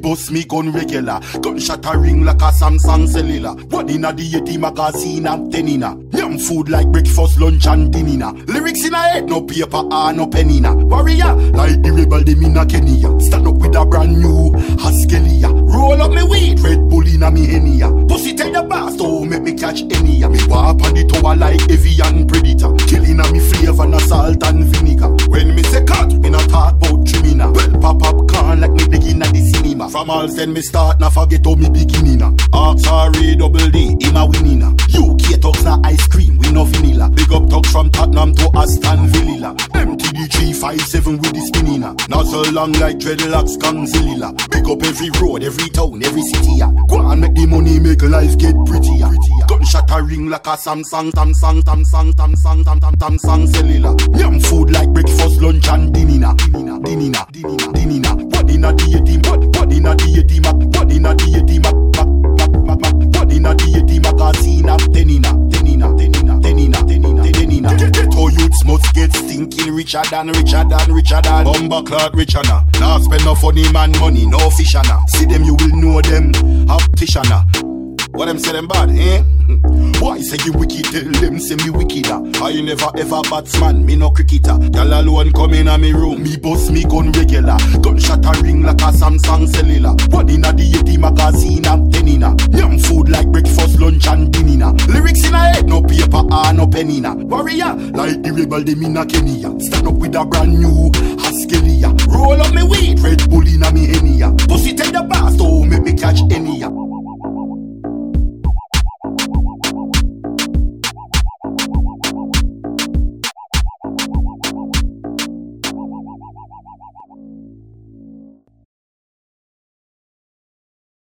bust me gun regular. Gunshot a ring like a Samsung cellular. One inna the 80 magazine I'm ten inna. Yum food like breakfast, lunch and dinner. Lyrics in a head, no paper or no pen inna. Warrior, like the rebel them inna Kenya. Stand up with a brand new Haskelia. Roll up me weed, Red Bull inna me henia. Pussy tell your boss, don't oh, make me catch any. Me walk on the tower like avian predator. Killing a me all send me start, now forget how me beginning. Ask sorry, double D, in a winning. UK talks na ice cream, we no vanilla. Big up talks from Tottenham to Aston Villa. MTD 357 with the spinning. Not so long like dreadlocks, Gangzilla. Big up every road, every town, every city. Go on, make the money, make life get prettier. Gunshot a ring like a Samsung, Samsung, Samsung, Samsung, Samsung, Samsung cellular. Yum food like breakfast, lunch and. Dinner, must get stinking richer than richer than richer than Bumba cloud richer. Now spend no funny man money, no fish na. See them you will know them. Optician na. What them say them bad, eh? Why say you wicked? Tell them say me wicked. ah. I never ever batsman, me no cricketer. Girl alone come in a me room, me bust me gun regular. Gunshot a ring like a Samsung cellular. One inna the 80 magazine, I'm ten inna. Yum no. Warrior, like the rebel them inna Kenya. Stand up with a brand new Haskelia. Roll up me weed, Red Bull inna me henia. Pussy tell